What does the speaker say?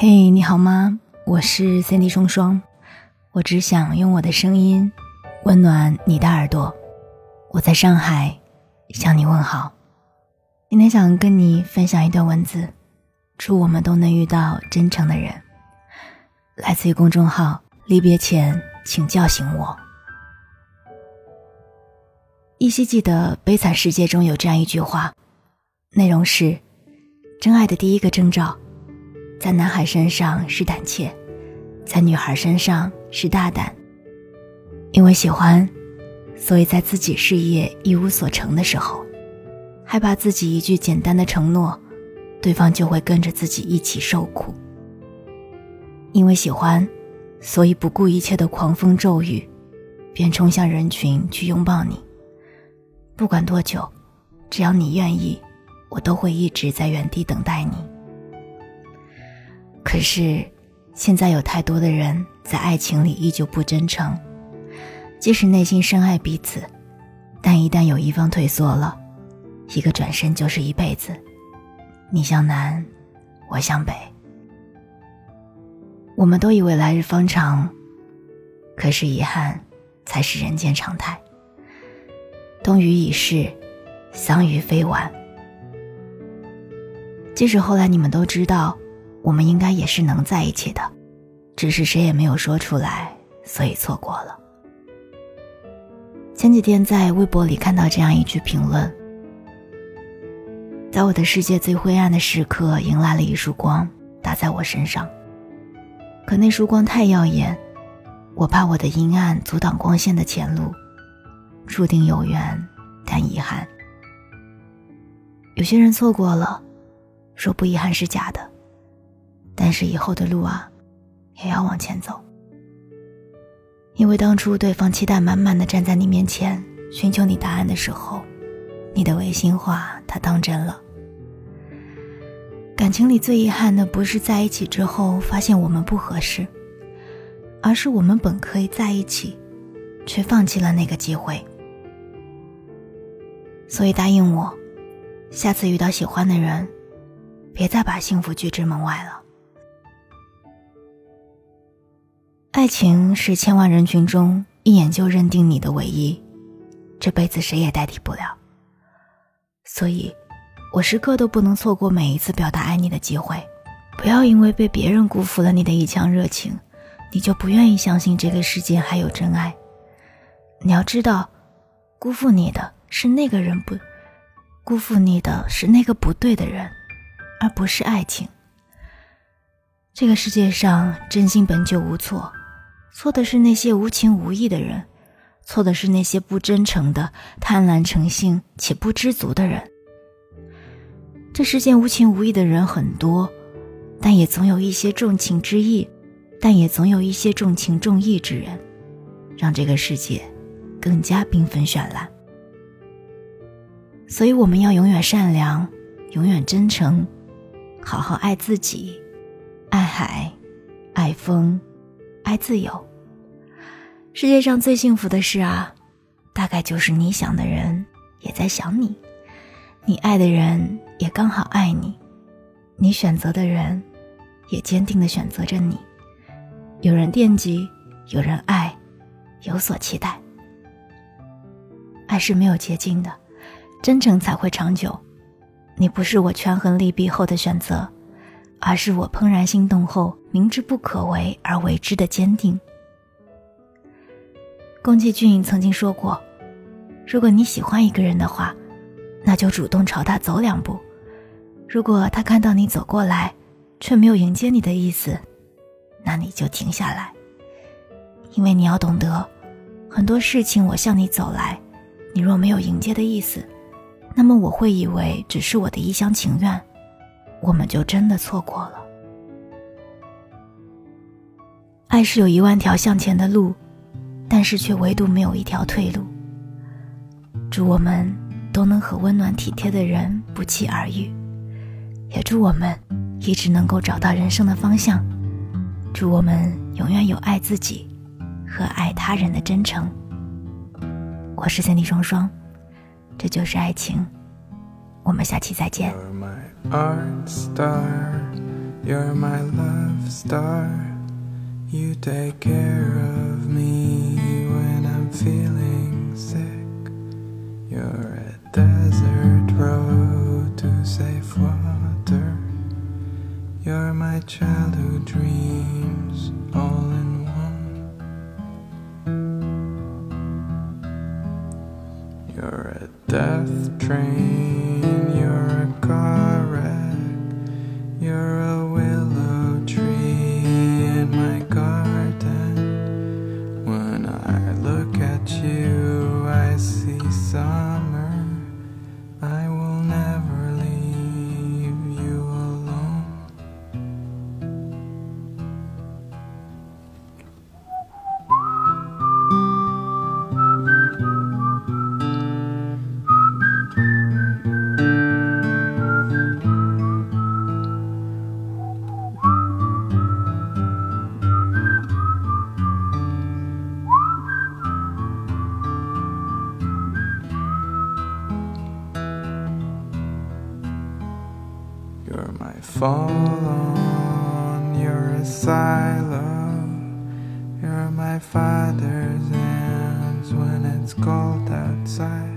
嘿，你好吗？我是 Cindy 双双，我只想用我的声音温暖你的耳朵。我在上海向你问好。今天想跟你分享一段文字，祝我们都能遇到真诚的人。来自于公众号“离别前，请叫醒我”。依稀记得《悲惨世界》中有这样一句话，内容是：真爱的第一个征兆。在男孩身上是胆怯，在女孩身上是大胆。因为喜欢，所以在自己事业一无所成的时候，害怕自己一句简单的承诺，对方就会跟着自己一起受苦。因为喜欢，所以不顾一切的狂风骤雨，便冲向人群去拥抱你。不管多久，只要你愿意，我都会一直在原地等待你。可是，现在有太多的人在爱情里依旧不真诚，即使内心深爱彼此，但一旦有一方退缩了，一个转身就是一辈子。你向南，我向北。我们都以为来日方长，可是遗憾才是人间常态。冬雨已逝，桑榆非晚。即使后来你们都知道。我们应该也是能在一起的，只是谁也没有说出来，所以错过了。前几天在微博里看到这样一句评论：“在我的世界最灰暗的时刻，迎来了一束光，打在我身上。可那束光太耀眼，我怕我的阴暗阻挡光线的前路，注定有缘，但遗憾。有些人错过了，说不遗憾是假的。”但是以后的路啊，也要往前走。因为当初对方期待满满的站在你面前寻求你答案的时候，你的违心话他当真了。感情里最遗憾的不是在一起之后发现我们不合适，而是我们本可以在一起，却放弃了那个机会。所以答应我，下次遇到喜欢的人，别再把幸福拒之门外了。爱情是千万人群中一眼就认定你的唯一，这辈子谁也代替不了。所以，我时刻都不能错过每一次表达爱你的机会。不要因为被别人辜负了你的一腔热情，你就不愿意相信这个世界还有真爱。你要知道，辜负你的是那个人不，辜负你的是那个不对的人，而不是爱情。这个世界上真心本就无错。错的是那些无情无义的人，错的是那些不真诚的、贪婪成性且不知足的人。这世间无情无义的人很多，但也总有一些重情之义，但也总有一些重情重义之人，让这个世界更加缤纷绚烂。所以，我们要永远善良，永远真诚，好好爱自己，爱海，爱风。爱自由。世界上最幸福的事啊，大概就是你想的人也在想你，你爱的人也刚好爱你，你选择的人也坚定的选择着你。有人惦记，有人爱，有所期待。爱是没有捷径的，真诚才会长久。你不是我权衡利弊后的选择。而是我怦然心动后，明知不可为而为之的坚定。宫崎骏曾经说过：“如果你喜欢一个人的话，那就主动朝他走两步；如果他看到你走过来，却没有迎接你的意思，那你就停下来。因为你要懂得，很多事情我向你走来，你若没有迎接的意思，那么我会以为只是我的一厢情愿。”我们就真的错过了。爱是有一万条向前的路，但是却唯独没有一条退路。祝我们都能和温暖体贴的人不期而遇，也祝我们一直能够找到人生的方向。祝我们永远有爱自己和爱他人的真诚。我是三 D 双双，这就是爱情。我们下期再见。You're my art star You're my love star. You take care of me when I'm feeling sick. You're a desert road to safe water. You're my childhood dreams all in one. You're a death train, Fall on your asylum. You're my father's hands when it's cold outside.